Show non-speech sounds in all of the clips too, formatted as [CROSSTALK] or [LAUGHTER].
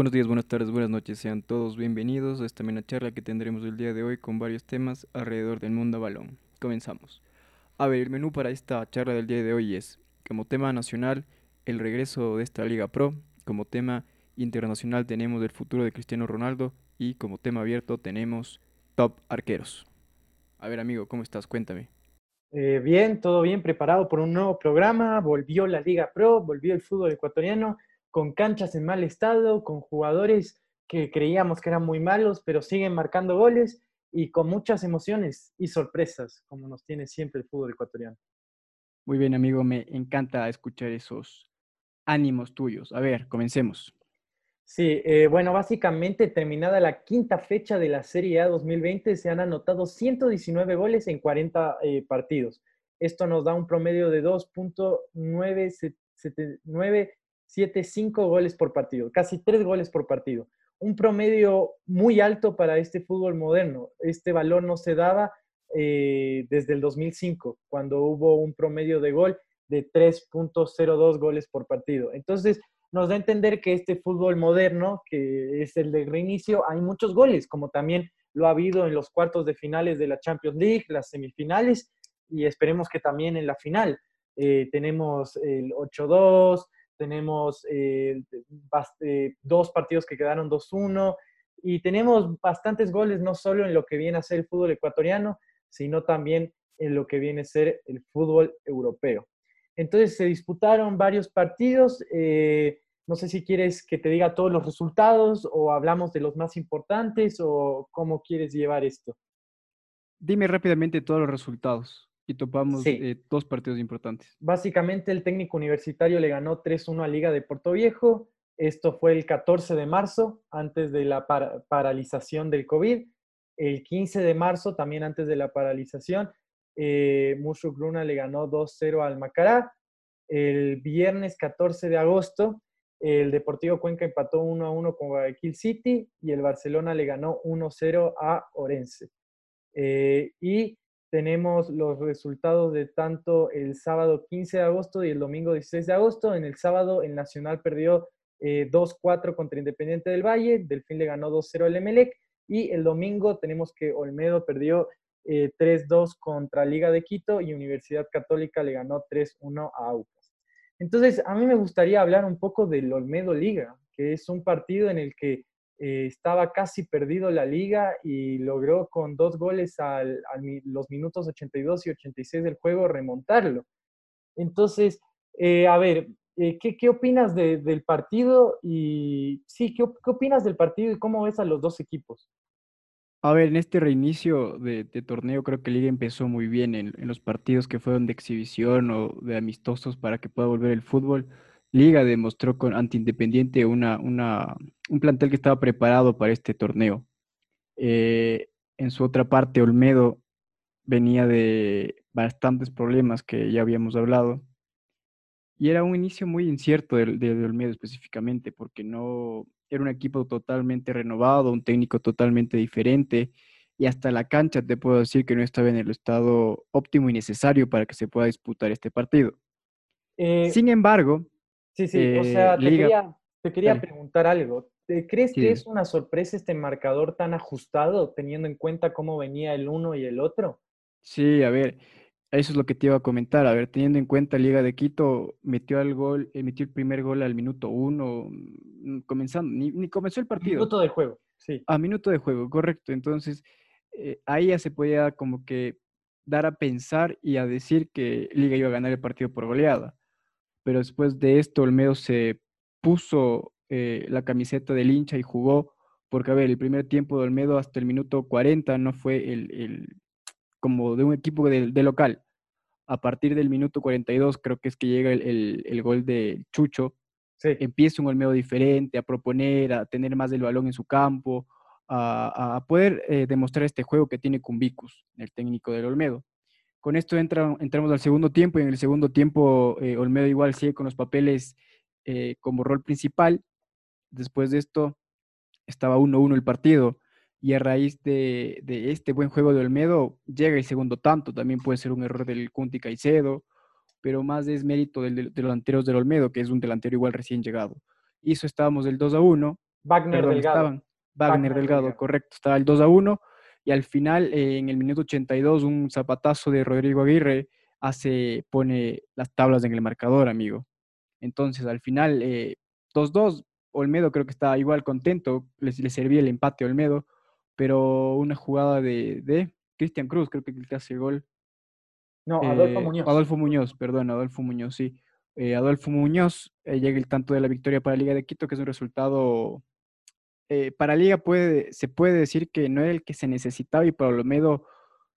Buenos días, buenas tardes, buenas noches. Sean todos bienvenidos a esta mena charla que tendremos el día de hoy con varios temas alrededor del mundo a balón. Comenzamos. A ver, el menú para esta charla del día de hoy es, como tema nacional, el regreso de esta Liga Pro. Como tema internacional tenemos el futuro de Cristiano Ronaldo. Y como tema abierto tenemos top arqueros. A ver, amigo, ¿cómo estás? Cuéntame. Eh, bien, todo bien, preparado por un nuevo programa. Volvió la Liga Pro, volvió el fútbol ecuatoriano con canchas en mal estado, con jugadores que creíamos que eran muy malos, pero siguen marcando goles y con muchas emociones y sorpresas, como nos tiene siempre el fútbol ecuatoriano. Muy bien, amigo, me encanta escuchar esos ánimos tuyos. A ver, comencemos. Sí, eh, bueno, básicamente terminada la quinta fecha de la Serie A 2020, se han anotado 119 goles en 40 eh, partidos. Esto nos da un promedio de 2.979 7, 5 goles por partido, casi 3 goles por partido. Un promedio muy alto para este fútbol moderno. Este valor no se daba eh, desde el 2005, cuando hubo un promedio de gol de 3.02 goles por partido. Entonces, nos da a entender que este fútbol moderno, que es el de reinicio, hay muchos goles, como también lo ha habido en los cuartos de finales de la Champions League, las semifinales, y esperemos que también en la final. Eh, tenemos el 8-2, tenemos eh, eh, dos partidos que quedaron 2-1 y tenemos bastantes goles no solo en lo que viene a ser el fútbol ecuatoriano, sino también en lo que viene a ser el fútbol europeo. Entonces se disputaron varios partidos. Eh, no sé si quieres que te diga todos los resultados o hablamos de los más importantes o cómo quieres llevar esto. Dime rápidamente todos los resultados y topamos eh, dos partidos importantes. Básicamente el técnico universitario le ganó 3-1 a Liga de Puerto Viejo. Esto fue el 14 de marzo, antes de la paralización del COVID. El 15 de marzo, también antes de la paralización, eh, Mushu le ganó 2-0 al Macará. El viernes 14 de agosto, el Deportivo Cuenca empató 1-1 con Guayaquil City y el Barcelona le ganó 1-0 a Orense. Eh, y tenemos los resultados de tanto el sábado 15 de agosto y el domingo 16 de agosto. En el sábado el Nacional perdió 2-4 eh, contra Independiente del Valle, Delfín le ganó 2-0 al Emelec y el domingo tenemos que Olmedo perdió 3-2 eh, contra Liga de Quito y Universidad Católica le ganó 3-1 a Aucas. Entonces, a mí me gustaría hablar un poco del Olmedo Liga, que es un partido en el que eh, estaba casi perdido la liga y logró con dos goles a los minutos 82 y 86 del juego remontarlo. Entonces, eh, a ver, eh, ¿qué, opinas del partido? Y sí, ¿qué, opinas del partido y cómo ves a los dos equipos? A ver, en este reinicio de, torneo creo que la Liga empezó muy bien en, en, los partidos que fueron de exhibición o de amistosos para que pueda volver el fútbol. Liga demostró con ante Independiente una, una, un plantel que estaba preparado para este torneo. Eh, en su otra parte, Olmedo venía de bastantes problemas que ya habíamos hablado. Y era un inicio muy incierto de, de, Olmedo específicamente, porque no era un equipo totalmente renovado, un técnico totalmente diferente, y hasta la cancha te puedo decir que no estaba en el estado óptimo y necesario para que se pueda disputar este partido. Eh, Sin embargo, Sí, sí, o sea, te quería, preguntar algo. ¿Crees que es una sorpresa este marcador tan ajustado, teniendo en cuenta cómo venía el uno y el otro? Sí, a ver, eso es lo que te iba a comentar. A ver, teniendo en cuenta Liga de Quito, metió el gol, emitió el primer gol al minuto uno, mm, comenzando, ni, comenzó el partido. Minuto de juego, sí. A minuto de juego, correcto. Entonces, eh, ahí ya se podía como que dar a pensar y a decir que Liga iba a ganar el partido por goleada pero después de esto Olmedo se puso eh, la camiseta del hincha y jugó, porque a ver, el primer tiempo de Olmedo hasta el minuto 40 no fue el, como de un equipo de, local. A partir del minuto 42 creo que es que llega el, gol de Chucho. Empieza un Olmedo diferente, a proponer, a tener más del balón en su campo, a, poder eh, demostrar este juego que tiene Cumbicus, el técnico del Olmedo. Con esto entra, entramos al segundo tiempo y en el segundo tiempo eh, Olmedo igual sigue con los papeles eh, como rol principal. Después de esto estaba 1-1 el partido y a raíz de, este buen juego de Olmedo llega el segundo tanto. También puede ser un error del Cunti Caicedo, pero más es mérito de, los delanteros del Olmedo, que es un delantero igual recién llegado. Hizo estábamos del 2 1 Wagner Delgado. Wagner, Delgado, correcto. Estaba el 2 a 1 y al final, eh, en el minuto 82, un zapatazo de Rodrigo Aguirre hace, pone las tablas en el marcador, amigo. Entonces, al final, 2-2, eh, Olmedo creo que estaba igual contento, le, le, servía el empate a Olmedo, pero una jugada de, de Cristian Cruz, creo que el hace el gol. No, Adolfo eh, Muñoz. Adolfo Muñoz, perdón, Adolfo Muñoz, sí. Adolfo Muñoz llega el tanto de la victoria para Liga de Quito, que es un resultado eh, para Liga puede, se puede decir que no era el que se necesitaba y para Olmedo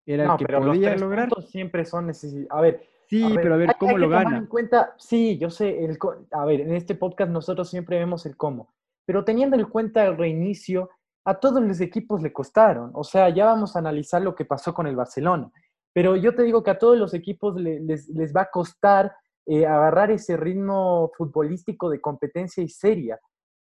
era el que podía lograr. siempre son necesarios. A ver. Sí, pero a ver, ¿cómo lo gana? En cuenta, sí, yo sé, el, a ver, en este podcast nosotros siempre vemos el cómo, pero teniendo en cuenta el reinicio, a todos los equipos le costaron. O sea, ya vamos a analizar lo que pasó con el Barcelona. Pero yo te digo que a todos los equipos les, les, va a costar eh, agarrar ese ritmo futbolístico de competencia y seria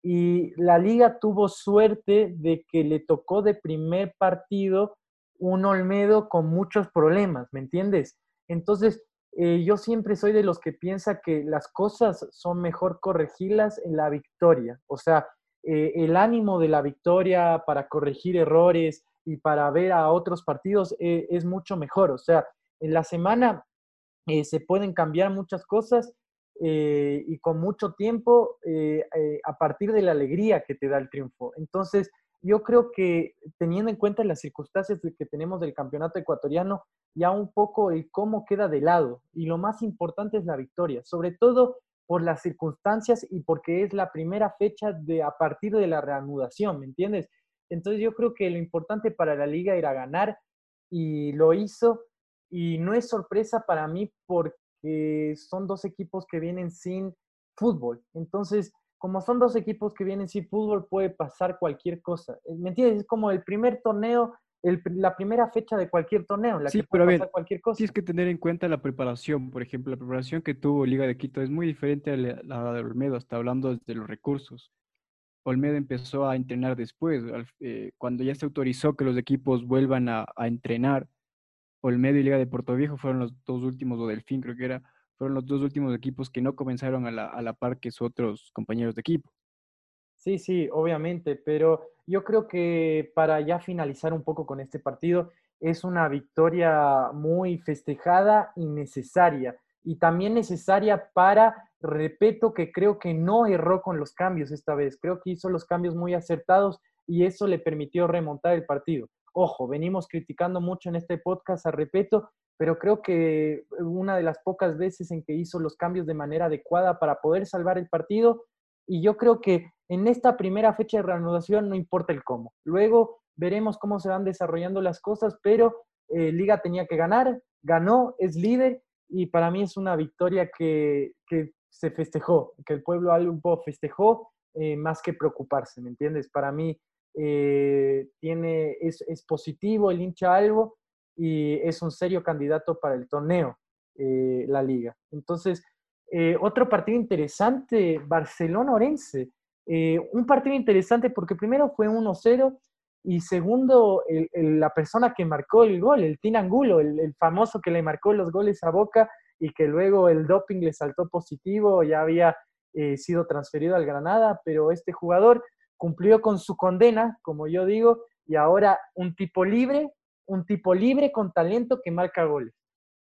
y la liga tuvo suerte de que le tocó de primer partido un Olmedo con muchos problemas, ¿me entiendes? Entonces, eh, yo siempre soy de los que piensa que las cosas son mejor corregirlas en la victoria, o sea, eh, el ánimo de la victoria para corregir errores y para ver a otros partidos eh, es mucho mejor, o sea, en la semana se pueden cambiar muchas cosas eh, y con mucho tiempo eh, eh, a partir de la alegría que te da el triunfo. Entonces, yo creo que teniendo en cuenta las circunstancias que tenemos del campeonato ecuatoriano, ya un poco el cómo queda de lado. Y lo más importante es la victoria, sobre todo por las circunstancias y porque es la primera fecha de a partir de la reanudación, ¿me entiendes? Entonces yo creo que lo importante para la liga era ganar y lo hizo y no es sorpresa para mí porque son dos equipos que vienen sin fútbol. Entonces, como son dos equipos que vienen sin fútbol, puede pasar cualquier cosa. Eh, ¿Me entiendes? Es como el primer torneo, la primera fecha de cualquier torneo, en la sí, que puede pasar cualquier cosa. Tienes que tener en cuenta la preparación. Por ejemplo, la preparación que tuvo Liga de Quito es muy diferente a la de Olmedo, hasta hablando de los recursos. Olmedo empezó a entrenar después, eh, cuando ya se autorizó que los equipos vuelvan a entrenar Olmedo y Liga de Puerto Viejo fueron los dos últimos, o Delfín creo que era, fueron los dos últimos equipos que no comenzaron a la, a la par que sus otros compañeros de equipo. Sí, sí, obviamente, pero yo creo que para ya finalizar un poco con este partido, es una victoria muy festejada y necesaria. Y también necesaria para Repeto que creo que no erró con los cambios esta vez. Creo que hizo los cambios muy acertados y eso le permitió remontar el partido. Ojo, venimos criticando mucho en este podcast a Repeto, pero creo que una de las pocas veces en que hizo los cambios de manera adecuada para poder salvar el partido. Y yo creo que en esta primera fecha de reanudación no importa el cómo. Luego veremos cómo se van desarrollando las cosas, pero eh, Liga tenía que ganar, ganó, es líder y para mí es una victoria que, se festejó, que el pueblo poco festejó eh, más que preocuparse, ¿me entiendes? Para mí eh, tiene, es, positivo el hincha algo y es un serio candidato para el torneo, eh, la liga. Entonces, eh, otro partido interesante, Barcelona-Orense. un partido interesante porque primero fue 1-0 y segundo, la persona que marcó el gol, el Tinangulo, el, el famoso que le marcó los goles a Boca y que luego el doping le saltó positivo, ya había sido transferido al Granada, pero este jugador cumplió con su condena, como yo digo, y ahora un tipo libre, un tipo libre con talento que marca goles.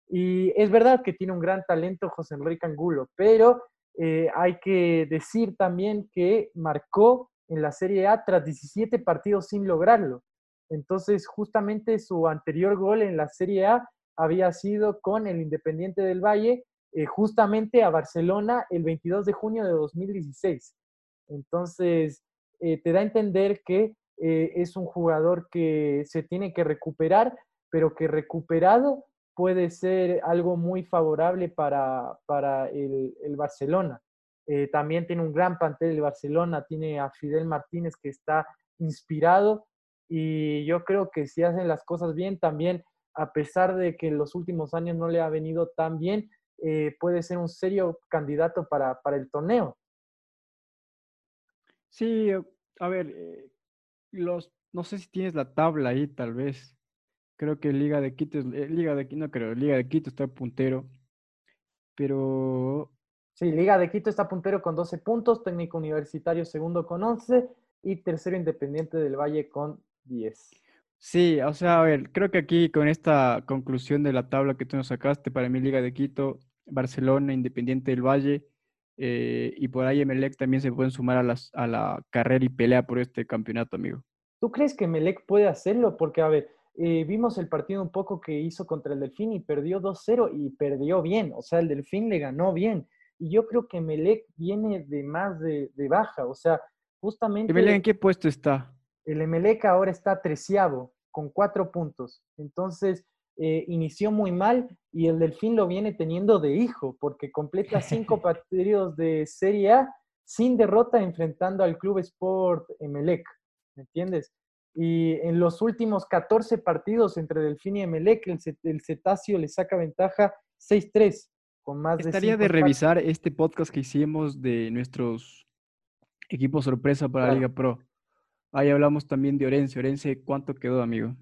Y es verdad que tiene un gran talento José Enrique Angulo, pero eh, hay que decir también que marcó en la Serie A tras 17 partidos sin lograrlo. Entonces, justamente su anterior gol en la Serie A había sido con el Independiente del Valle, eh, justamente a Barcelona el 22 de junio de 2016. Entonces, eh, te da a entender que eh, es un jugador que se tiene que recuperar, pero que recuperado puede ser algo muy favorable para, el, Barcelona. Eh, también tiene un gran plantel el Barcelona, tiene a Fidel Martínez que está inspirado y yo creo que si hacen las cosas bien, también a pesar de que en los últimos años no le ha venido tan bien, puede ser un serio candidato para el torneo. Sí, a ver, eh, los, no sé si tienes la tabla ahí, tal vez. Creo que Liga de Quito, eh, Liga de Quito, no creo, Liga de Quito está puntero, pero... Sí, Liga de Quito está puntero con 12 puntos, Técnico Universitario segundo con 11, y tercero Independiente del Valle con 10. Sí, o sea, a ver, creo que aquí con esta conclusión de la tabla que tú nos sacaste, para mí Liga de Quito, Barcelona, Independiente del Valle eh, y por ahí Emelec también se pueden sumar a, las, a la carrera y pelea por este campeonato, amigo. ¿Tú crees que Emelec puede hacerlo? Porque, a ver, eh, vimos el partido un poco que hizo contra el Delfín y perdió 2-0 y perdió bien, o sea, el Delfín le ganó bien. Y yo creo que Emelec viene de más de, de baja, o sea, justamente... ¿Emelec en qué puesto está? El Emelec ahora está treceavo con cuatro puntos. Entonces, eh, inició muy mal y el Delfín lo viene teniendo de hijo, porque completa [LAUGHS] cinco partidos de Serie A sin derrota enfrentando al Club Sport Emelec, ¿me entiendes? Y en los últimos 14 partidos entre Delfín y Emelec, el, Cetáceo le saca ventaja 6-3, con más de... Estaría de revisar este podcast que hicimos de nuestros equipos sorpresa para la Liga Pro. Ahí hablamos también de Orense. Orense, ¿cuánto quedó, amigo?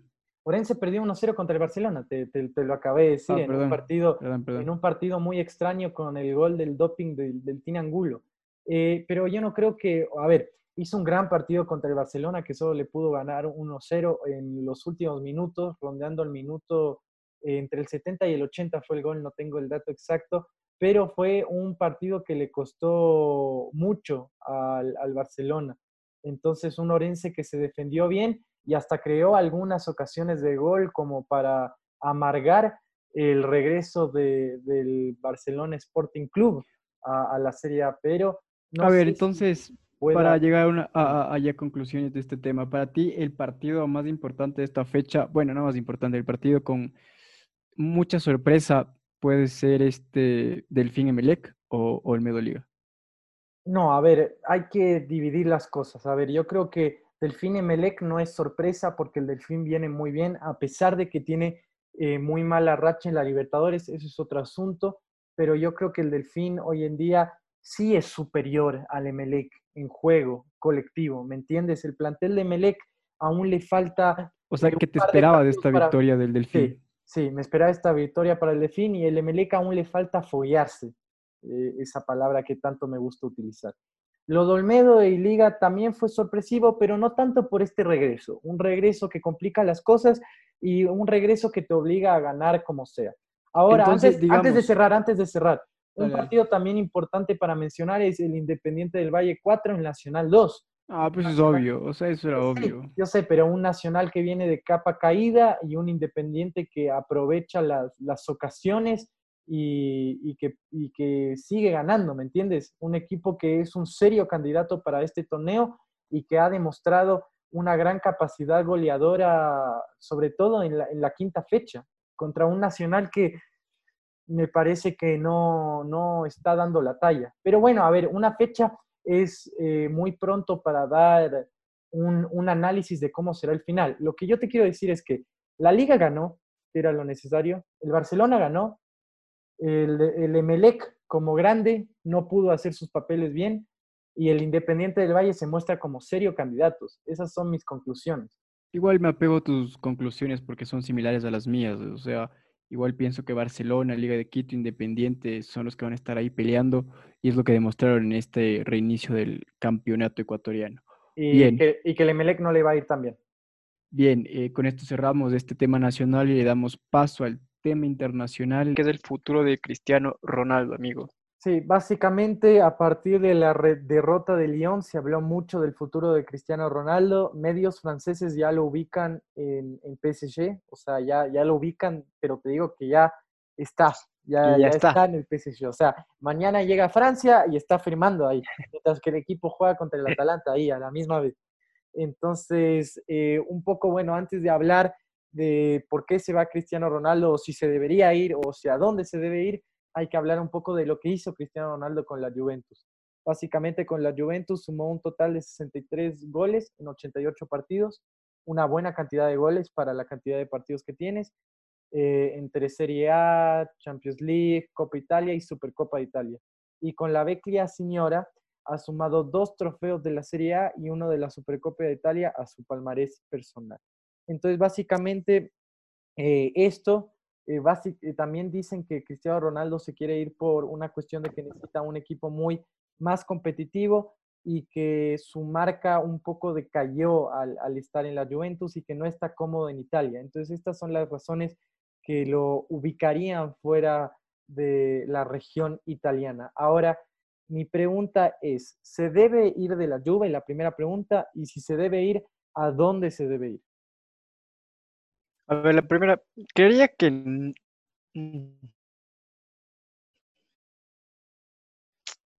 Orense perdió 1-0 contra el Barcelona, te, lo acabé de decir, ah, en, un partido, en un partido muy extraño con el gol del doping del, del Tinangulo. Eh, pero yo no creo que, a ver, hizo un gran partido contra el Barcelona que solo le pudo ganar 1-0 en los últimos minutos, rondeando el minuto eh, entre el 70 y el 80 fue el gol, no tengo el dato exacto, pero fue un partido que le costó mucho al, al Barcelona. Entonces, un Orense que se defendió bien y hasta creó algunas ocasiones de gol como para amargar el regreso del Barcelona Sporting Club a, la Serie A. Pero a ver, entonces, para llegar a, a, conclusiones de este tema, para ti el partido más importante de esta fecha, bueno, no más importante, el partido con mucha sorpresa puede ser este Delfín Emelec o, o el Medoliga. No, a ver, hay que dividir las cosas. A ver, yo creo que Delfín Emelec no es sorpresa porque el Delfín viene muy bien, a pesar de que tiene eh, muy mala racha en la Libertadores, eso es otro asunto, pero yo creo que el Delfín hoy en día sí es superior al Emelec en juego colectivo, ¿me entiendes? El plantel de Emelec aún le falta... O sea, ¿qué te esperaba de, esta victoria del Delfín? Sí, sí, me esperaba esta victoria para el Delfín y el Emelec aún le falta follarse. Eh, esa palabra que tanto me gusta utilizar. Lo de Olmedo y Liga también fue sorpresivo, pero no tanto por este regreso. Un regreso que complica las cosas y un regreso que te obliga a ganar como sea. Ahora, antes, antes, de cerrar, antes de cerrar, un partido también importante para mencionar es el Independiente del Valle 4 en Nacional 2. Ah, pues es obvio, o sea, eso era obvio. Yo sé, pero un Nacional que viene de capa caída y un Independiente que aprovecha las, las ocasiones y, que, sigue ganando, ¿me entiendes? Un equipo que es un serio candidato para este torneo y que ha demostrado una gran capacidad goleadora, sobre todo en la, quinta fecha, contra un Nacional que me parece que no, no, está dando la talla. Pero bueno, a ver, una fecha es eh, muy pronto para dar un, análisis de cómo será el final. Lo que yo te quiero decir es que la liga ganó, era lo necesario, el Barcelona ganó, el, el Emelec como grande no pudo hacer sus papeles bien y el Independiente del Valle se muestra como serio candidatos. Esas son mis conclusiones. Igual me apego a tus conclusiones porque son similares a las mías. O sea, igual pienso que Barcelona, Liga de Quito, Independiente son los que van a estar ahí peleando y es lo que demostraron en este reinicio del campeonato ecuatoriano. Y, Bien. Que, y que el Emelec no le va a ir tan bien. Bien, eh, con esto cerramos este tema nacional y le damos paso al tema internacional, que es el futuro de Cristiano Ronaldo, amigo. Sí, básicamente a partir de la derrota de Lyon se habló mucho del futuro de Cristiano Ronaldo. Medios franceses ya lo ubican en, PSG, o sea, ya, ya lo ubican, pero te digo que ya está, ya, ya, está. en el PSG. O sea, mañana llega a Francia y está firmando ahí, mientras que el equipo juega contra el [LAUGHS] Atalanta ahí a la misma vez. Entonces, eh, un poco, bueno, antes de hablar de por qué se va Cristiano Ronaldo, o si se debería ir, o si a dónde se debe ir, hay que hablar un poco de lo que hizo Cristiano Ronaldo con la Juventus. Básicamente con la Juventus sumó un total de 63 goles en 88 partidos, una buena cantidad de goles para la cantidad de partidos que tienes, eh, entre Serie A, Champions League, Copa Italia y Supercopa de Italia. Y con la Vecchia Signora ha sumado dos trofeos de la Serie A y uno de la Supercopa de Italia a su palmarés personal. Entonces, básicamente, eh, esto, eh, eh, también dicen que Cristiano Ronaldo se quiere ir por una cuestión de que necesita un equipo muy más competitivo y que su marca un poco decayó al, al, estar en la Juventus y que no está cómodo en Italia. Entonces estas son las razones que lo ubicarían fuera de la región italiana. Ahora, mi pregunta es, ¿se debe ir de la Juve? La primera pregunta, y si se debe ir, ¿a dónde se debe ir? A ver, la primera, quería que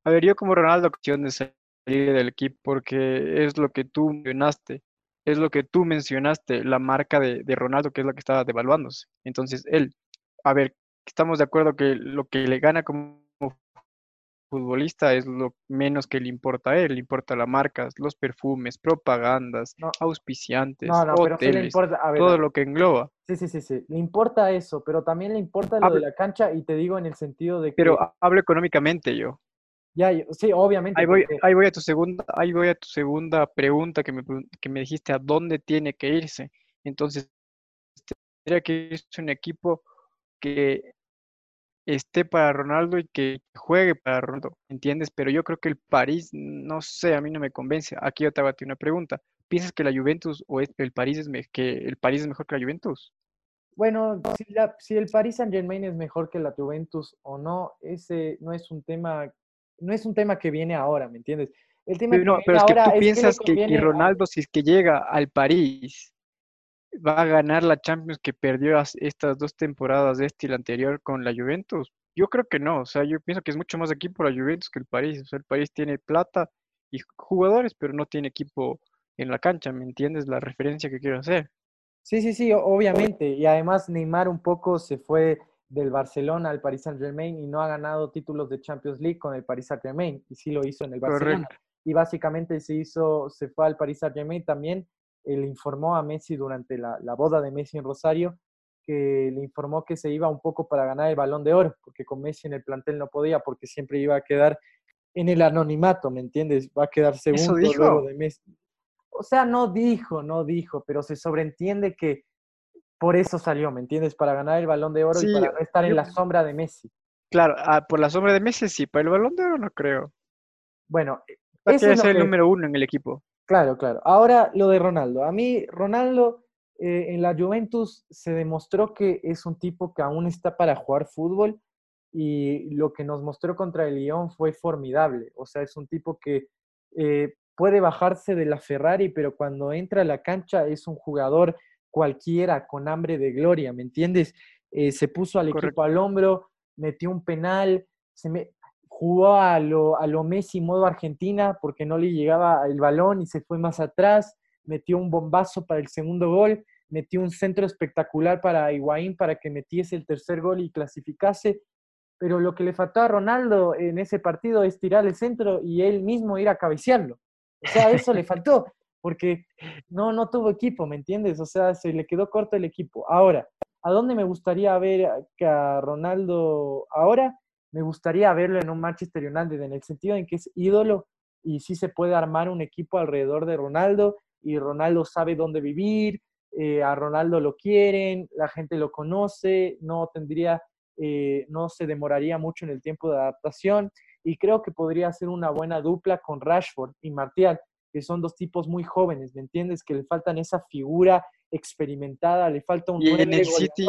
A ver, yo como Ronaldo, cuestión de salir del equipo, porque es lo que tú mencionaste, es lo que tú mencionaste, la marca de, Ronaldo, que es la que estaba devaluándose. Entonces, él, a ver, estamos de acuerdo que lo que le gana como futbolista es lo menos que le importa a él, le importa las marcas, los perfumes, propagandas, auspiciantes, hoteles, todo lo que engloba. Sí, sí, sí, sí, le importa eso, pero también le importa lo de la cancha y te digo en el sentido de que... Pero hablo económicamente yo. Ya, sí, obviamente. Ahí voy, ahí voy a tu segunda, ahí voy a tu segunda pregunta que me, que me dijiste a dónde tiene que irse. Entonces, tendría que irse un equipo que esté para Ronaldo y que juegue para Ronaldo, ¿entiendes? Pero yo creo que el París, no sé, a mí no me convence. Aquí yo te hago una pregunta. ¿Piensas que la Juventus o el París es que el París es mejor que la Juventus? Bueno, si, si el París Saint Germain es mejor que la Juventus o no, ese no es un tema no es un tema que viene ahora, ¿me entiendes? El tema pero, es que tú piensas que, Ronaldo, si es que llega al París, va a ganar la Champions que perdió estas dos temporadas de este y la anterior con la Juventus. Yo creo que no, o sea, yo pienso que es mucho más equipo la Juventus que el París. O sea, el París tiene plata y jugadores, pero no tiene equipo en la cancha, ¿me entiendes? La referencia que quiero hacer. Sí, sí, sí, obviamente. Y además Neymar un poco se fue del Barcelona al Paris Saint Germain y no ha ganado títulos de Champions League con el Paris Saint Germain y sí lo hizo en el Barcelona. Y básicamente se hizo, se fue al Paris Saint Germain también, le informó a Messi durante la, boda de Messi en Rosario que le informó que se iba un poco para ganar el balón de oro, porque con Messi en el plantel no podía, porque siempre iba a quedar en el anonimato, ¿me entiendes? Va a quedar segundo luego de Messi. O sea, no dijo, no dijo, pero se sobreentiende que por eso salió, ¿me entiendes? Para ganar el balón de oro y para no estar en la sombra de Messi. Claro, ah, por la sombra de Messi sí, pero el balón de oro no creo. Bueno, ese es el número uno en el equipo. Claro, claro. Ahora lo de Ronaldo. A mí, Ronaldo eh, en la Juventus se demostró que es un tipo que aún está para jugar fútbol y lo que nos mostró contra el Lyon fue formidable. O sea, es un tipo que eh, puede bajarse de la Ferrari, pero cuando entra a la cancha es un jugador cualquiera con hambre de gloria, ¿me entiendes? Eh, se puso al equipo al hombro, metió un penal, se me, jugó a lo, a lo Messi modo Argentina porque no le llegaba el balón y se fue más atrás, metió un bombazo para el segundo gol, metió un centro espectacular para Higuaín para que metiese el tercer gol y clasificase, pero lo que le faltó a Ronaldo en ese partido es tirar el centro y él mismo ir a cabecearlo. O sea, eso le faltó porque no, no tuvo equipo, ¿me entiendes? O sea, se le quedó corto el equipo. Ahora, ¿a dónde me gustaría ver a Ronaldo ahora? Me gustaría verlo en un Manchester United, en el sentido en que es ídolo y sí se puede armar un equipo alrededor de Ronaldo y Ronaldo sabe dónde vivir, eh, a Ronaldo lo quieren, la gente lo conoce, no tendría, eh, no se demoraría mucho en el tiempo de adaptación y creo que podría ser una buena dupla con Rashford y Martial que son dos tipos muy jóvenes, ¿me entiendes? Que le faltan esa figura experimentada, le falta un... ¿Y en el City?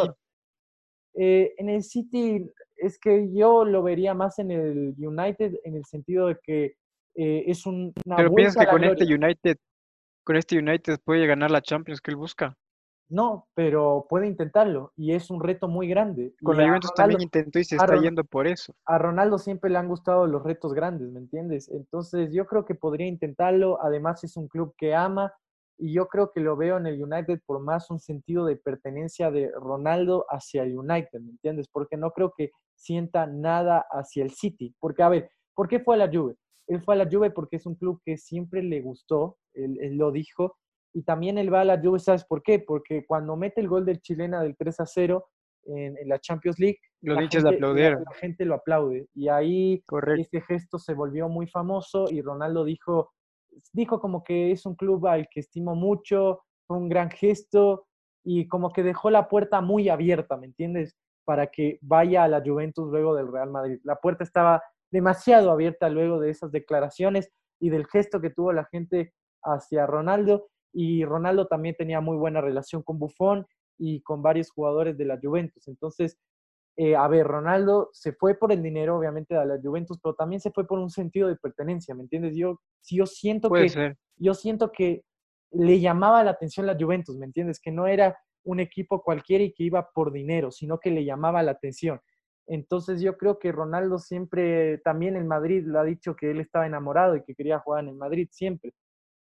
Eh, en el City es que yo lo vería más en el United en el sentido de que eh, es un, una Pero piensas que con este United, con este United puede ganar la Champions que él busca. No, pero puede intentarlo y es un reto muy grande. Con la Juventus también intentó y se está yendo por eso. A Ronaldo siempre le han gustado los retos grandes, ¿me entiendes? Entonces yo creo que podría intentarlo. Además es un club que ama y yo creo que lo veo en el United por más un sentido de pertenencia de Ronaldo hacia el United, ¿me entiendes? Porque no creo que sienta nada hacia el City. Porque, a ver, ¿por qué fue a la Juve? Él fue a la Juve porque es un club que siempre le gustó, él lo dijo, y también él va a la Juve, ¿sabes por qué? Porque cuando mete el gol del chilena del 3 a 0 en, la Champions League, Los la, gente, aplaudieron. La, gente lo aplaude. Y ahí este gesto se volvió muy famoso y Ronaldo dijo, dijo como que es un club al que estimo mucho, fue un gran gesto y como que dejó la puerta muy abierta, ¿me entiendes? Para que vaya a la Juventus luego del Real Madrid. La puerta estaba demasiado abierta luego de esas declaraciones y del gesto que tuvo la gente hacia Ronaldo. Y Ronaldo también tenía muy buena relación con Buffon y con varios jugadores de la Juventus. Entonces, eh, a ver, Ronaldo se fue por el dinero, obviamente, a la Juventus, pero también se fue por un sentido de pertenencia, ¿me entiendes? Yo, yo siento que yo siento que le llamaba la atención la Juventus, ¿me entiendes? Que no era un equipo cualquiera y que iba por dinero, sino que le llamaba la atención. Entonces yo creo que Ronaldo siempre, también en Madrid, lo ha dicho que él estaba enamorado y que quería jugar en el Madrid siempre.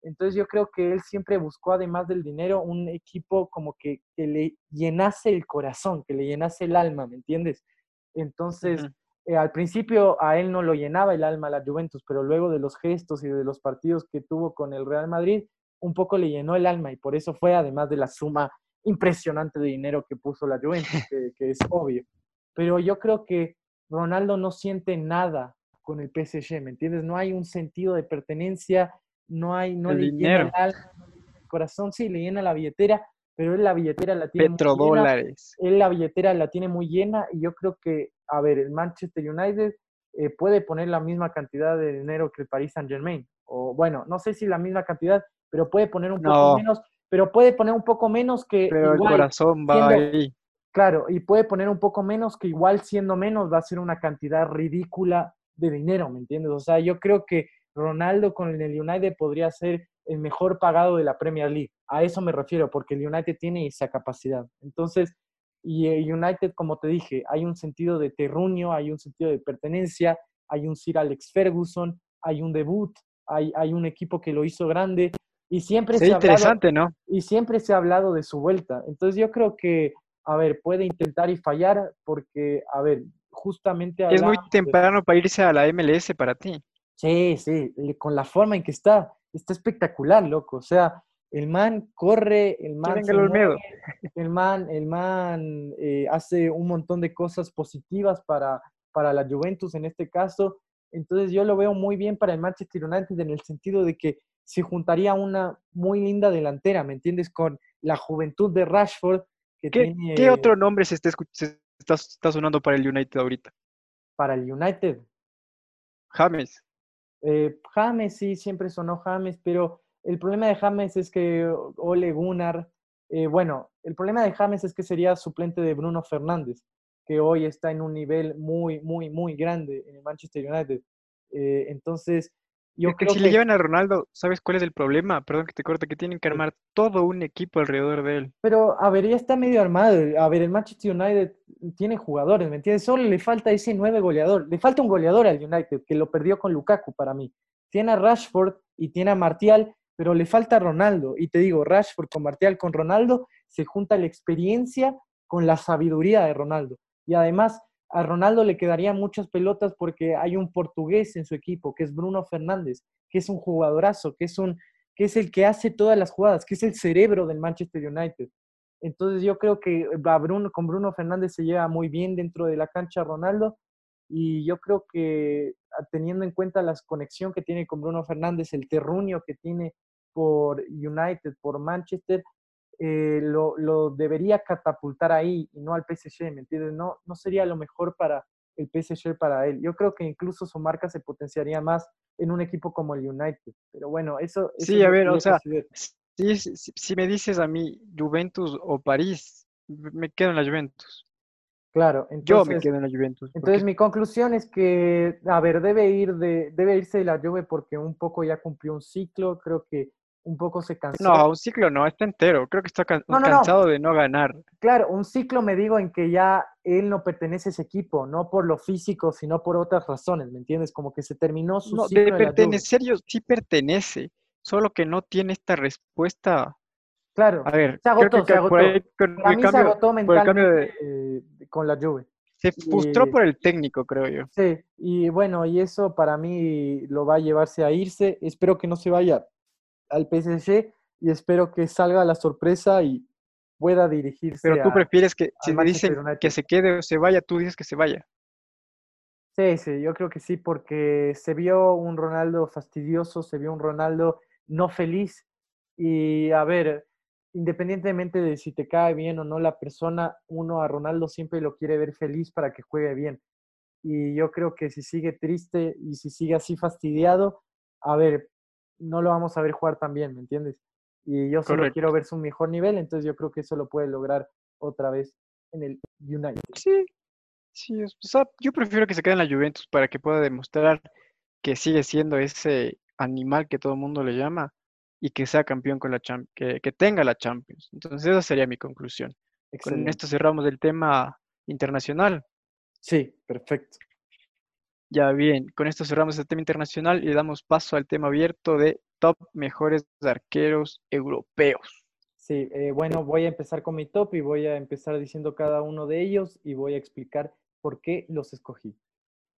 Entonces yo creo que él siempre buscó, además del dinero, un equipo como que, le llenase el corazón, que le llenase el alma, ¿me entiendes? Entonces, eh, al principio a él no lo llenaba el alma la Juventus, pero luego de los gestos y de los partidos que tuvo con el Real Madrid, un poco le llenó el alma y por eso fue, además de la suma impresionante de dinero que puso la Juventus, [LAUGHS] que, es obvio. Pero yo creo que Ronaldo no siente nada con el PSG, ¿me entiendes? No hay un sentido de pertenencia, no hay, no le llena el alma, el corazón, sí, le llena la billetera, pero él la billetera la tiene Petrodólares. Él la billetera la tiene muy llena y yo creo que, a ver, el Manchester United eh, puede poner la misma cantidad de dinero que el Paris Saint Germain. O bueno, no sé si la misma cantidad, pero puede poner un poco menos pero puede poner un poco menos que... Pero el corazón va ahí. Claro, y puede poner un poco menos que igual siendo menos va a ser una cantidad ridícula de dinero, ¿me entiendes? O sea, yo creo que Ronaldo con el United podría ser el mejor pagado de la Premier League. A eso me refiero, porque el United tiene esa capacidad. Entonces, y el United, como te dije, hay un sentido de terruño, hay un sentido de pertenencia, hay un Sir Alex Ferguson, hay un debut, hay, hay un equipo que lo hizo grande, y siempre se interesante, ¿no? Y siempre se ha hablado de su vuelta. Entonces yo creo que, a ver, puede intentar y fallar porque, a ver, justamente... Es muy temprano para irse a la MLS para ti. Sí, sí, con la forma en que está, está espectacular, loco. O sea, el man corre, el man... el man, el man eh, hace un montón de cosas positivas para, para la Juventus en este caso. Entonces yo lo veo muy bien para el Manchester United en el sentido de que se juntaría una muy linda delantera, ¿me entiendes? Con la juventud de Rashford. Que ¿Qué, ¿Qué otro nombre se está, está, sonando para el United ahorita? Para el United. James. Eh, James sí, siempre sonó James, pero el problema de James es que Ole Gunnar, eh, bueno, el problema de James es que sería suplente de Bruno Fernández, que hoy está en un nivel muy, muy, muy grande en el Manchester United. Eh, entonces, yo que si le llevan a Ronaldo, ¿sabes cuál es el problema? Perdón que te corte, que tienen que armar todo un equipo alrededor de él. Pero, a ver, ya está medio armado. A ver, el Manchester United tiene jugadores, ¿me entiendes? Solo le falta ese nueve goleador. Le falta un goleador al United, que lo perdió con Lukaku para mí. Tiene a Rashford y tiene a Martial, pero le falta a Ronaldo. Y te digo, Rashford con Martial, con Ronaldo, se junta la experiencia con la sabiduría de Ronaldo. Y además, a Ronaldo le quedarían muchas pelotas porque hay un portugués en su equipo, que es Bruno Fernández, que es un jugadorazo, que es, un, que es el que hace todas las jugadas, que es el cerebro del Manchester United. Entonces yo creo que Bruno, con Bruno Fernández se lleva muy bien dentro de la cancha Ronaldo y yo creo que teniendo en cuenta la conexión que tiene con Bruno Fernández, el terruño que tiene por United, por Manchester, eh, lo, lo, debería catapultar ahí y no al PSG, ¿me entiendes? No, no sería lo mejor para el PSG para él. Yo creo que incluso su marca se potenciaría más en un equipo como el United. Pero bueno, eso... sí, a ver, o sea, si, si, me dices a mí Juventus o París, me quedo en la Juventus. Claro, entonces, yo me quedo en la Juventus. Entonces mi conclusión es que, a ver, debe ir de, debe irse de la Juve porque un poco ya cumplió un ciclo. Creo que un poco se cansó. No, un ciclo no, está entero. Creo que está cansado de no ganar. Claro, un ciclo me digo en que ya él no pertenece a ese equipo, no por lo físico, sino por otras razones, ¿me entiendes? Como que se terminó su no, ciclo. De pertenecer, yo sí pertenece, solo que no tiene esta respuesta. Claro, a ver, se agotó, se agotó. Para mí se agotó mentalmente eh, con la Juve. Se frustró por el técnico, creo yo. Sí, y bueno, y eso para mí lo va a llevarse a irse. Espero que no se vaya al PSG y espero que salga la sorpresa y pueda dirigirse. Pero tú prefieres que, si me dicen que se quede o se vaya, tú dices que se vaya. Sí, sí, yo creo que sí, porque se vio un Ronaldo fastidioso, se vio un Ronaldo no feliz. Y a ver, independientemente de si te cae bien o no la persona, uno a Ronaldo siempre lo quiere ver feliz para que juegue bien. Y yo creo que si sigue triste y si sigue así fastidiado, a ver, no lo vamos a ver jugar tan bien, ¿me entiendes? Y yo solo quiero ver su mejor nivel, entonces yo creo que eso lo puede lograr otra vez en el United. Sí, sí, o sea, yo prefiero que se quede en la Juventus para que pueda demostrar que sigue siendo ese animal que todo el mundo le llama y que sea campeón con la Champions, que, tenga la Champions. Entonces esa sería mi conclusión. Con esto cerramos el tema internacional. Sí, perfecto. Ya bien, con esto cerramos el tema internacional y damos paso al tema abierto de top mejores arqueros europeos. Sí, eh, bueno, voy a empezar con mi top y voy a empezar diciendo cada uno de ellos y voy a explicar por qué los escogí.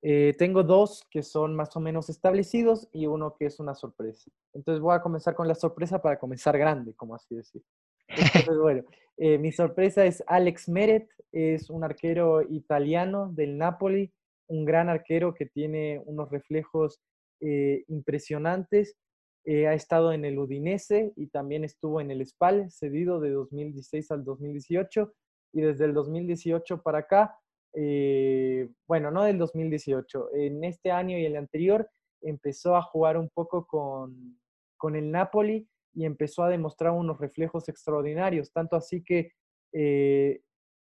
Eh, tengo dos que son más o menos establecidos y uno que es una sorpresa. Entonces voy a comenzar con la sorpresa para comenzar grande, como así decir. Entonces, [LAUGHS] bueno, eh, mi sorpresa es Alex Meret, es un arquero italiano del Napoli, un gran arquero que tiene unos reflejos eh, impresionantes. ha estado en el Udinese y también estuvo en el Spal, cedido de 2016 al 2018 y desde el 2018 para acá eh, bueno, no del 2018, en este año y el anterior empezó a jugar un poco con, con el Napoli y empezó a demostrar unos reflejos extraordinarios, tanto así que eh,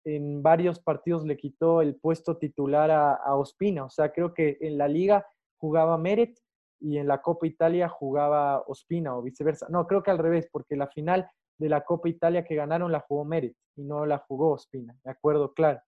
en varios partidos le quitó el puesto titular a, Ospina, o sea, creo que en la liga jugaba Meret y en la Copa Italia jugaba Ospina o viceversa. No, creo que al revés, porque la final de la Copa Italia que ganaron la jugó Meret y no la jugó Ospina, de acuerdo, claro.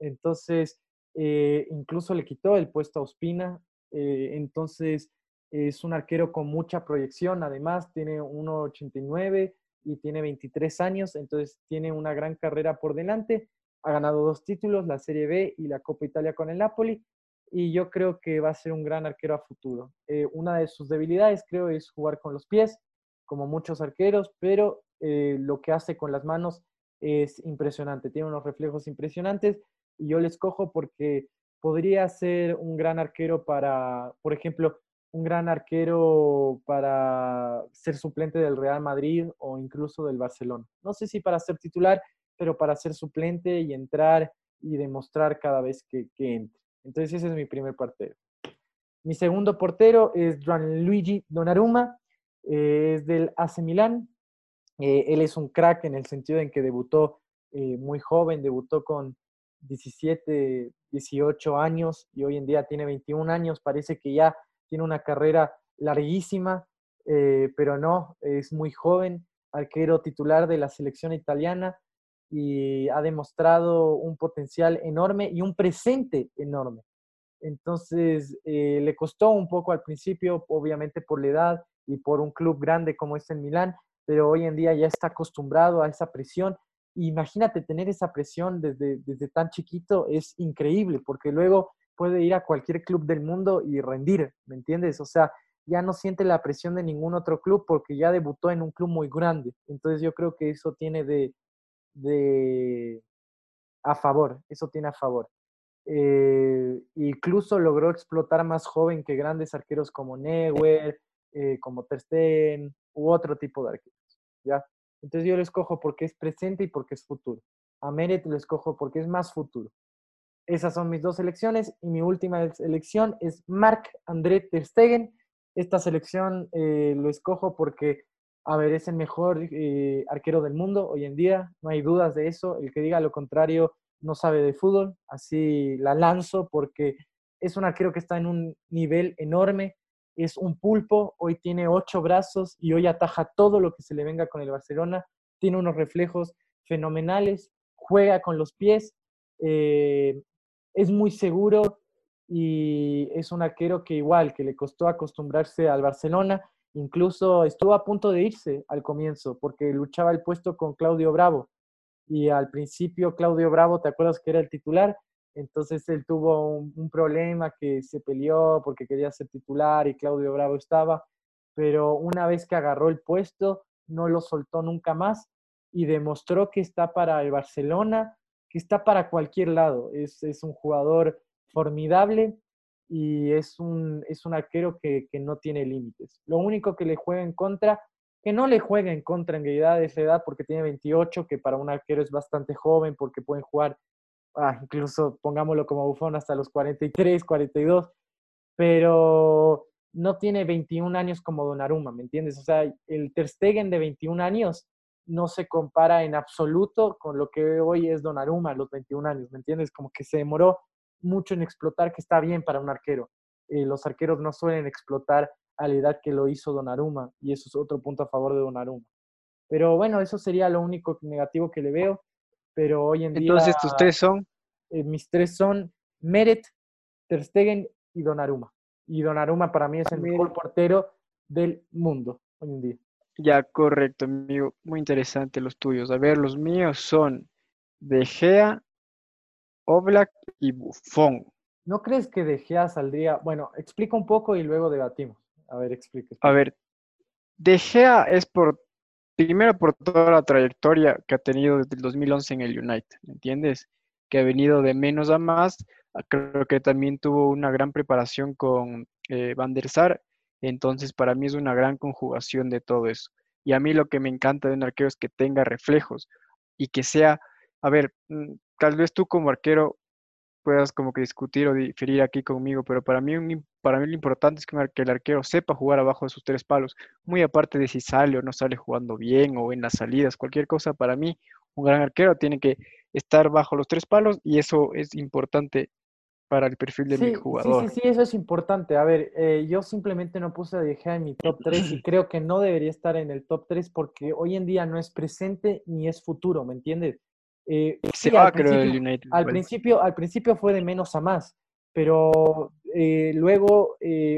Entonces, eh, incluso le quitó el puesto a Ospina. Eh, entonces, es un arquero con mucha proyección. Además, tiene 1,89 y tiene 23 años. Entonces, tiene una gran carrera por delante. Ha ganado dos títulos, la Serie B y la Copa Italia con el Napoli. Y yo creo que va a ser un gran arquero a futuro. Eh, una de sus debilidades, creo, es jugar con los pies, como muchos arqueros, pero lo que hace con las manos es impresionante. Tiene unos reflejos impresionantes y yo le escojo porque podría ser un gran arquero para, por ejemplo, un gran arquero para ser suplente del Real Madrid o incluso del Barcelona. No sé si para ser titular, pero para ser suplente y entrar y demostrar cada vez que, que entre. Entonces ese es mi primer portero. Mi segundo portero es Luigi Donnarumma, eh, es del AC Milán. Eh, él es un crack en el sentido en que debutó eh, muy joven, debutó con 17, 18 años y hoy en día tiene 21 años, parece que ya tiene una carrera larguísima, eh, pero no, es muy joven, arquero titular de la selección italiana y ha demostrado un potencial enorme y un presente enorme. Entonces, eh, le costó un poco al principio, obviamente por la edad y por un club grande como es el Milán, pero hoy en día ya está acostumbrado a esa presión imagínate tener esa presión desde, desde tan chiquito, es increíble, porque luego puede ir a cualquier club del mundo y rendir, ¿me entiendes? O sea, ya no siente la presión de ningún otro club porque ya debutó en un club muy grande. Entonces yo creo que eso tiene de, de a favor, eso tiene a favor. Eh, incluso logró explotar más joven que grandes arqueros como Neuer, eh, como Ter Stegen u otro tipo de arqueros, ¿ya? Entonces yo lo escojo porque es presente y porque es futuro. A Meret lo escojo porque es más futuro. Esas son mis dos selecciones y mi última selección es Marc André Ter Stegen. Esta selección eh, lo escojo porque, a ver, es el mejor eh, arquero del mundo hoy en día, no hay dudas de eso. El que diga lo contrario no sabe de fútbol, así la lanzo porque es un arquero que está en un nivel enorme, es un pulpo, hoy tiene ocho brazos y hoy ataja todo lo que se le venga con el Barcelona, tiene unos reflejos fenomenales, juega con los pies, eh, es muy seguro y es un arquero que igual, que le costó acostumbrarse al Barcelona, incluso estuvo a punto de irse al comienzo porque luchaba el puesto con Claudio Bravo y al principio Claudio Bravo, ¿te acuerdas que era el titular? Entonces él tuvo un, problema que se peleó porque quería ser titular y Claudio Bravo estaba, pero una vez que agarró el puesto, no lo soltó nunca más y demostró que está para el Barcelona, que está para cualquier lado. Es, un jugador formidable y es un, es un arquero que, que no tiene límites. Lo único que le juega en contra, que no le juega en contra en realidad es la edad porque tiene 28, que para un arquero es bastante joven porque pueden jugar ah, incluso pongámoslo como bufón hasta los 43, 42, pero no tiene 21 años como Donnarumma, ¿me entiendes? O sea, el Ter Stegen de 21 años no se compara en absoluto con lo que hoy es Donnarumma a los 21 años, ¿me entiendes? Como que se demoró mucho en explotar, que está bien para un arquero. Eh, los arqueros no suelen explotar a la edad que lo hizo Donnarumma, y eso es otro punto a favor de Donnarumma. Pero bueno, eso sería lo único negativo que le veo, pero hoy en día... Entonces, ¿tus tres son? Eh, mis tres son Meret, Ter Stegen y Donnarumma. Y Donnarumma para mí es el mejor portero del mundo hoy en día. Ya, correcto, amigo. Muy interesante los tuyos. A ver, los míos son De Gea, Oblak y Buffon. ¿No crees que De Gea saldría? Bueno, explica un poco y luego debatimos. A ver, explica. A ver, De Gea es por, primero por toda la trayectoria que ha tenido desde el 2011 en el United, ¿me entiendes? Que ha venido de menos a más. Ah, creo que también tuvo una gran preparación con eh, Van der Sar entonces, para mí es una gran conjugación de todo eso. Y a mí lo que me encanta de un arquero es que tenga reflejos y que sea, a ver, mm, tal vez tú como arquero puedas como que discutir o diferir aquí conmigo, pero para mí, para mí lo importante es que, el arquero sepa jugar abajo de sus tres palos, muy aparte de si sale o no sale jugando bien o en las salidas, cualquier cosa, para mí un gran arquero tiene que estar bajo los tres palos y eso es importante para el perfil de mi jugador. Sí, sí, sí, eso es importante. A ver, eh, yo simplemente no puse a De Gea en mi top 3 y creo que no debería estar en el top 3 porque hoy en día no es presente ni es futuro, ¿me entiendes? Eh, sí, al, principio, United, al, principio, al principio fue de menos a más, pero eh, luego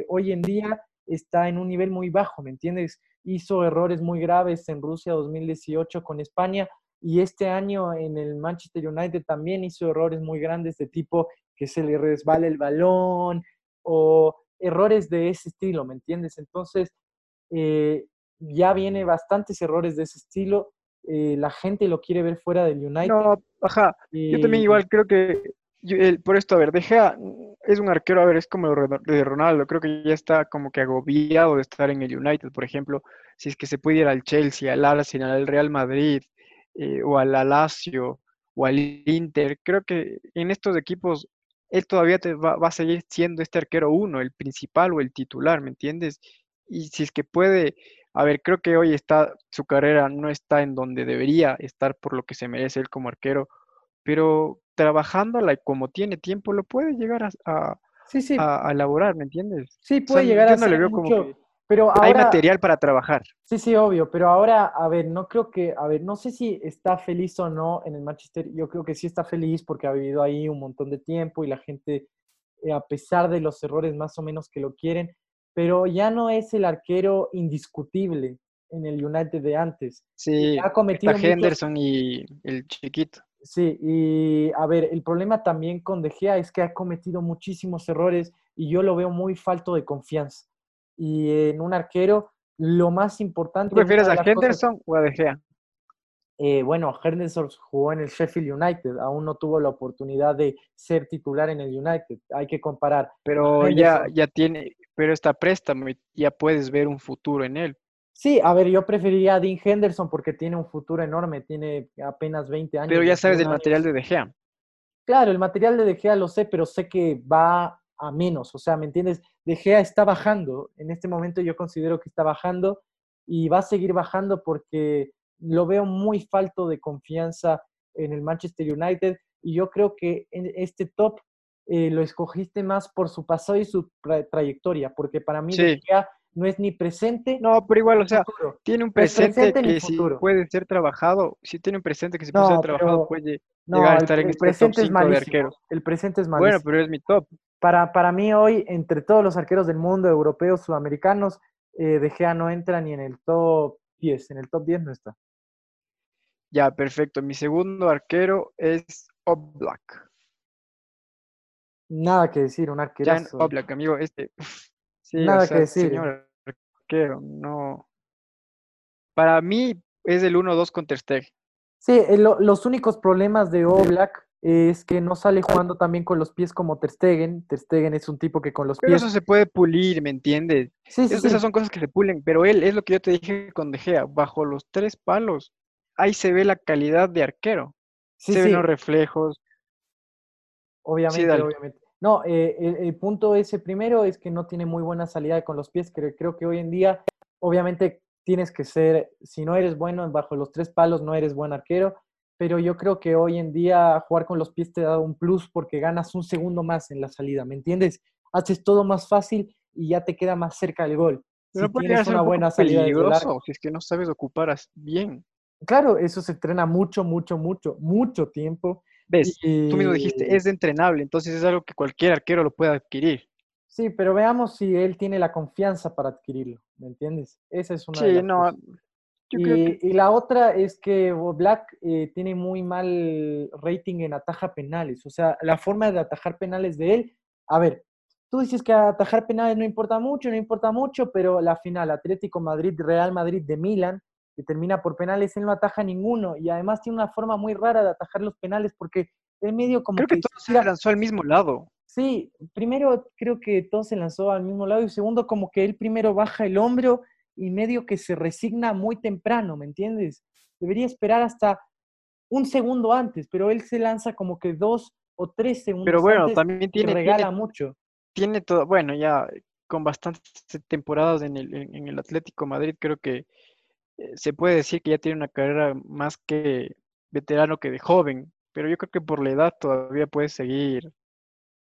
hoy en día está en un nivel muy bajo, ¿me entiendes? Hizo errores muy graves en Rusia 2018 con España y este año en el Manchester United también hizo errores muy grandes de tipo que se le resbala el balón o errores de ese estilo, ¿me entiendes? Entonces, eh, ya viene bastantes errores de ese estilo. Eh, la gente lo quiere ver fuera del United. No, ajá. Yo también igual creo que, por esto, a ver, deja es un arquero, a ver, es como de Ronaldo, creo que ya está como que agobiado de estar en el United, por ejemplo, si es que se puede ir al Chelsea, al Arsenal, al Real Madrid eh, o al Lazio o al Inter, creo que en estos equipos él todavía te va, a seguir siendo este arquero uno, el principal o el titular, ¿me entiendes? Y si es que puede, a ver, creo que hoy está, su carrera no está en donde debería estar por lo que se merece él como arquero, pero trabajándola y como tiene tiempo, lo puede llegar a, a, elaborar, ¿me entiendes? Sí, puede llegar a ser mucho, pero hay material para trabajar. Sí, sí, obvio, pero ahora, a ver, no creo que, a ver, no sé si está feliz o no en el Manchester. Yo creo que sí está feliz porque ha vivido ahí un montón de tiempo y la gente, eh, a pesar de los errores más o menos que lo quieren, pero ya no es el arquero indiscutible en el United de antes. Sí, ha cometido está Henderson y el chiquito. Sí, y a ver, el problema también con De Gea es que ha cometido muchísimos errores y yo lo veo muy falto de confianza y en un arquero lo más importante... ¿Tú prefieres a Henderson o a De Gea? Eh, bueno, Henderson jugó en el Sheffield United, aún no tuvo la oportunidad de ser titular en el United, hay que comparar. Pero ya, ya tiene, pero está préstamo ya puedes ver un futuro en él. Sí, a ver, yo preferiría a Dean Henderson porque tiene un futuro enorme, tiene apenas 20 años. Pero ya sabes del material de De Gea. Claro, el material de De Gea lo sé, pero sé que va a menos, o sea, ¿me entiendes? De Gea está bajando, en este momento yo considero que está bajando y va a seguir bajando porque lo veo muy falto de confianza en el Manchester United y yo creo que en este top eh, lo escogiste más por su pasado y su trayectoria, porque para mí De Gea no es ni presente. No, pero igual, o sea, tiene un presente, que si puede ser trabajado, si tiene un presente que si puede ser trabajado, puede llegar a estar en este presente top 5 de arqueros. El presente es malísimo. Bueno, pero es mi top. Para, para mí hoy, entre todos los arqueros del mundo, europeos, sudamericanos, eh, De Gea no entra ni en el top 10. En el top 10 no está. Ya, perfecto. Mi segundo arquero es Oblak. Nada que decir, un arquero. Jan Oblak, amigo, este. Sí, Nada que decir. Señor arquero, no. Para mí es el 1-2 con Ter Stegen. Sí, los únicos problemas de Oblak es que no sale jugando también con los pies como Ter Stegen. Ter Stegen es un tipo que con los pero pies... eso se puede pulir, ¿me entiendes? Sí, sí, Esas son cosas que se pulen, pero él es lo que yo te dije con De Gea, bajo los tres palos, ahí se ve la calidad de arquero. se ven los reflejos. Obviamente, obviamente. No, eh, el, punto ese primero es que no tiene muy buena salida con los pies. Creo, creo que hoy en día, obviamente, tienes que ser, si no eres bueno bajo los tres palos, no eres buen arquero. Pero yo creo que hoy en día jugar con los pies te da un plus porque ganas un segundo más en la salida, ¿me entiendes? Haces todo más fácil y ya te queda más cerca del gol. Pero si tienes una buena salida peligroso, si es que no sabes ocupar bien. Claro, eso se entrena mucho, mucho, mucho, mucho tiempo. Ves, tú mismo dijiste, es entrenable, entonces es algo que cualquier arquero lo puede adquirir. Sí, pero veamos si él tiene la confianza para adquirirlo, ¿me entiendes? Esa es una sí, no, y, la otra es que Black eh, tiene muy mal rating en ataja penales, o sea, la forma de atajar penales de él, a ver, tú dices que atajar penales no importa mucho, no importa mucho, pero la final, Atlético Madrid, Real Madrid de Milan, que termina por penales, él no ataja ninguno y además tiene una forma muy rara de atajar los penales porque el medio como creo que, todo se lanzó al mismo lado. Sí, primero creo que todo se lanzó al mismo lado y segundo como que él primero baja el hombro y medio que se resigna muy temprano, ¿me entiendes? Debería esperar hasta un segundo antes, pero él se lanza como que dos o tres segundos Pero bueno, también tiene regala mucho. Tiene todo, bueno, ya con bastantes temporadas en el, en el Atlético Madrid, creo que eh, se puede decir que ya tiene una carrera más que veterano que de joven, pero yo creo que por la edad todavía puede seguir,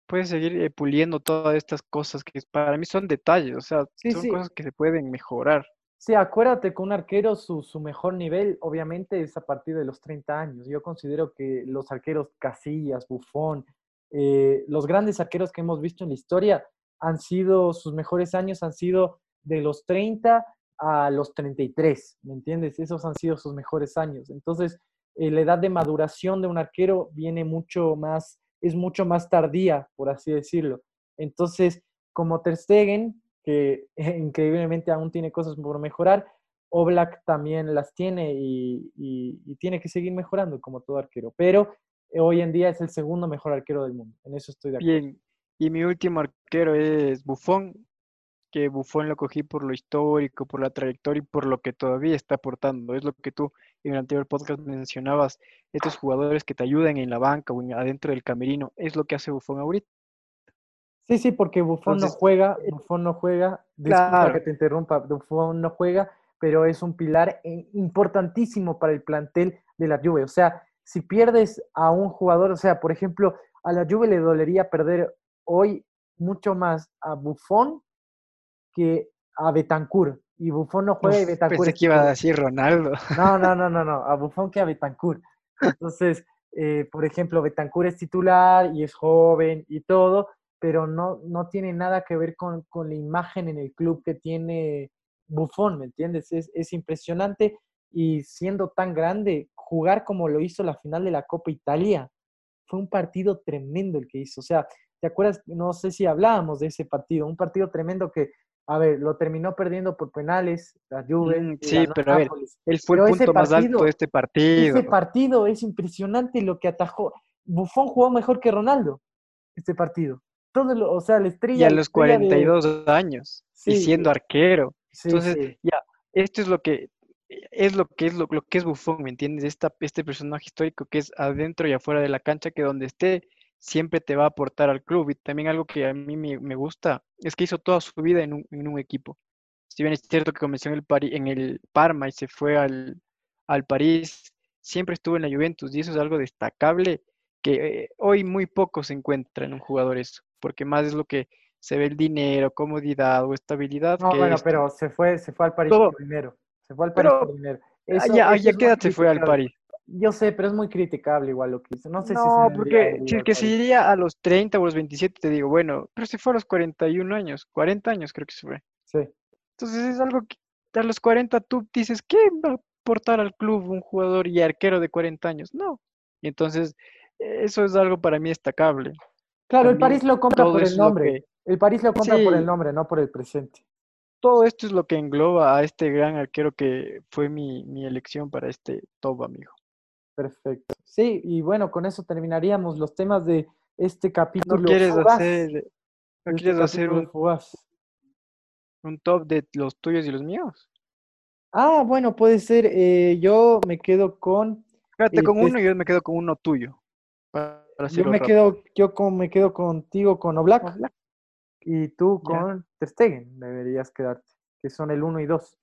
puede seguir eh, puliendo todas estas cosas que para mí son detalles, o sea, son cosas que se pueden mejorar. Sí, acuérdate que un arquero su, su, mejor nivel obviamente es a partir de los 30 años. Yo considero que los arqueros Casillas, Bufón, eh, los grandes arqueros que hemos visto en la historia han sido, sus mejores años han sido de los 30 a los 33, ¿me entiendes? Esos han sido sus mejores años. Entonces, eh, la edad de maduración de un arquero viene mucho más, es mucho más tardía, por así decirlo. Entonces, como Ter Stegen, que [LAUGHS] increíblemente aún tiene cosas por mejorar, Oblak también las tiene y, y, tiene que seguir mejorando como todo arquero. Pero hoy en día es el segundo mejor arquero del mundo. En eso estoy de acuerdo. Bien. Y mi último arquero es Buffon, que Buffon lo cogí por lo histórico, por la trayectoria y por lo que todavía está aportando. Es lo que tú en el anterior podcast mencionabas, estos jugadores que te ayudan en la banca o adentro del camerino, es lo que hace Buffon ahorita. Sí, sí, porque Buffon no juega, eh, Buffon no juega, disculpa que te interrumpa, Buffon no juega, pero es un pilar importantísimo para el plantel de la Juve. O sea, si pierdes a un jugador, o sea, por ejemplo, a la Juve le dolería perder hoy mucho más a Buffon que a Betancourt. Y Buffon no juega y Betancourt. Pensé que iba a decir Ronaldo. No, no, no, no, no. A Buffon que a Betancourt. Entonces, eh, por ejemplo, Betancourt es titular y es joven y todo, pero no, no tiene nada que ver con, con la imagen en el club que tiene Buffon, ¿me entiendes? Es, es impresionante y siendo tan grande, jugar como lo hizo la final de la Copa Italia, fue un partido tremendo el que hizo. O sea, ¿te acuerdas? No sé si hablábamos de ese partido, un partido tremendo que a ver, lo terminó perdiendo por penales, la Juve. Mm, sí, pero a ver, él fue el punto más alto de este partido. Ese partido es impresionante lo que atajó. Buffon jugó mejor que Ronaldo, este partido. Todo lo, o sea, la estrella. Y a los 42 años, y siendo arquero. Entonces, ya, esto es lo que es lo que es lo, lo que es Buffon, ¿me entiendes? Esta, este personaje histórico que es adentro y afuera de la cancha, que donde esté, siempre te va a aportar al club. Y también algo que a mí me, gusta es que hizo toda su vida en un, equipo. Si bien es cierto que comenzó en el, en el Parma y se fue al, al París, siempre estuvo en la Juventus y eso es algo destacable que eh, hoy muy poco se encuentra en un jugador eso, porque más es lo que se ve el dinero, comodidad o estabilidad. No, bueno, pero se fue, se fue al París primero. Se fue al París primero. ya, ya quédate, fue al París. Yo sé, pero es muy criticable igual lo que hizo. No sé no, porque si el que se iría a los 30 o los 27, te digo, bueno, pero si fue a los 41 años, 40 años creo que se fue. Sí. Entonces es algo que a los 40 tú dices, ¿qué va a aportar al club un jugador y arquero de 40 años? No. Y entonces, eso es algo para mí destacable. Claro, el París lo compra por el nombre. El París lo compra por el nombre, no por el presente. Todo esto es lo que engloba a este gran arquero que fue mi, mi elección para este top, amigo. Perfecto. Sí, y bueno, con eso terminaríamos los temas de este capítulo. ¿No quieres hacer, ¿no este quieres hacer un, un top de los tuyos y los míos? Ah, bueno, puede ser. Eh, yo me quedo con. Quédate con uno y yo me quedo con uno tuyo. para Yo me rápido. quedo, yo con- me quedo contigo con Oblak Oblak. y tú con Ter Stegen deberías quedarte, que son el 1 y 2.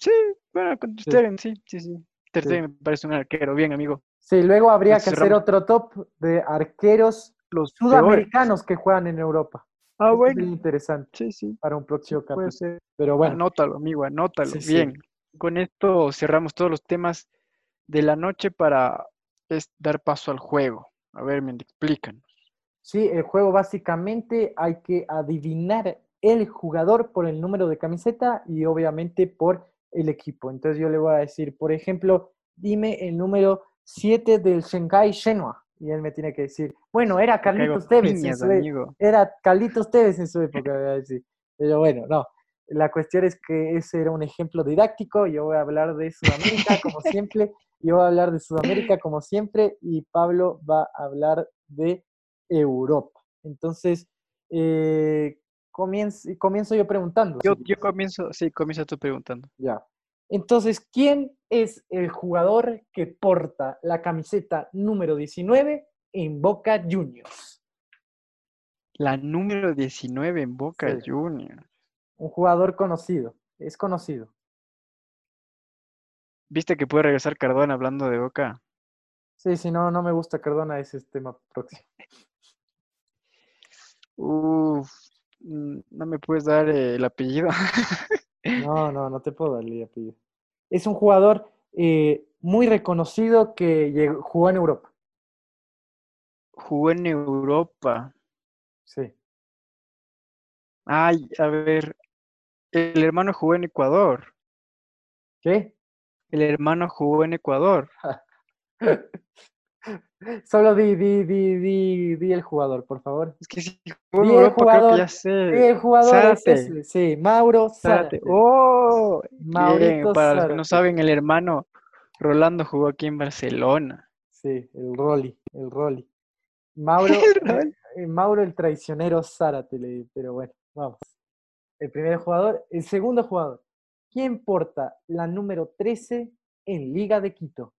Sí, bueno, con Ter Sí. Stegen, sí, sí, sí. Ter Sí. Stegen me parece un arquero, bien, amigo. Sí, luego habría que hacer otro top de arqueros Los peores. sudamericanos que juegan en Europa. Ah, bueno, sería interesante sí, sí, para un sí próximo puede capítulo. ser. Pero bueno, Anótalo, amigo, anótalo. Sí, sí. Bien. Con esto cerramos todos los temas de la noche para es, dar paso al juego. A ver, me explican. sí, el juego básicamente hay que adivinar el jugador por el número de camiseta y obviamente por el equipo. Entonces yo le voy a decir, por ejemplo, dime el número 7 del Shanghai Shenhua. Y él me tiene que decir, bueno, era Carlitos Tevez. piñas, su e-. Era Carlitos Tevez en su época, voy a decir. Pero bueno, no. La cuestión es que ese era un ejemplo didáctico. Yo voy a hablar de Sudamérica como [LAUGHS] siempre. Yo voy a hablar de Sudamérica como siempre. Y Pablo va a hablar de Europa. Entonces, eh, comienzo, comienzo yo preguntando. Yo, yo comienzo, sí, comienzo tú preguntando. Ya. Entonces, ¿quién es el jugador que porta la camiseta número 19 en Boca Juniors? La número 19 en Boca Sí. Juniors. Un jugador conocido. Es conocido. ¿Viste que puede regresar Cardona hablando de Boca? Sí, si no, no me gusta Cardona, ese es tema próximo. [LAUGHS] Uf, no me puedes dar eh, el apellido. [LAUGHS] No, no, no te puedo darle el apellido. Es un jugador eh, muy reconocido que llegó- jugó en Europa. Jugó en Europa. Sí. Ay, a ver. El hermano jugó en Ecuador. ¿Qué? El hermano jugó en Ecuador. [LAUGHS] Solo di, di, di, di, di el jugador, por favor. Es que si en Di el Europa, creo que jugador, ya sé. Di el jugador es ese, Sí, Mauro Zárate. Zárate. Oh. Maurito Para los que no saben, el hermano Rolando jugó aquí en Barcelona. Sí, el Rolly, el Rolly. [LAUGHS] Mauro, El Rolly. eh, Mauro el traicionero Zárate, le pero bueno, vamos. El primer jugador, el segundo jugador. ¿Quién porta la número 13 en Liga de Quito?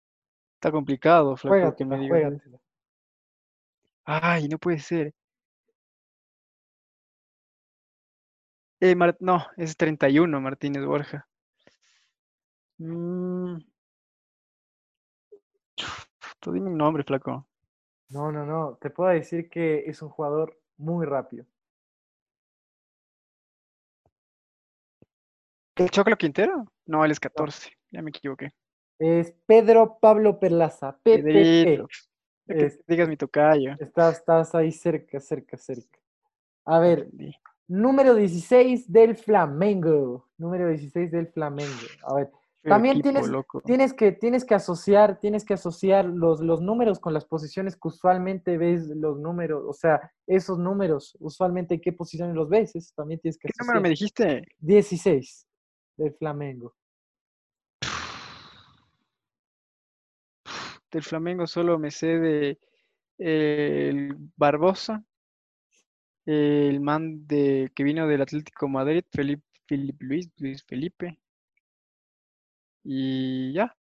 Está complicado, flaco, que me digas. juégatela. Ay, no puede ser. Eh, Mar- no, es 31, Martínez Borja. Mm. Tú dime un nombre, flaco. No, no, no. Te puedo decir que es un jugador muy rápido. ¿El Choclo Quintero? No, él es 14. Ya me equivoqué. Es Pedro Pablo Perlaza, PPP. Que Es- digas mi tocayo. Estás, estás ahí cerca, cerca, cerca. A ver, Entendí. número 16 del Flamengo. Número 16 del Flamengo. A ver, También equipo, tienes- loco. tienes que, tienes que asociar, tienes que asociar los, los números con las posiciones que usualmente ves los números, o sea, esos números, usualmente qué posiciones los ves, eso también tienes que ¿Qué número me dijiste? 16 del Flamengo. Del Flamengo solo me sé de eh, el Barbosa, el man de que vino del Atlético Madrid, Felipe, Felipe Luis, Luis Felipe. Y ya.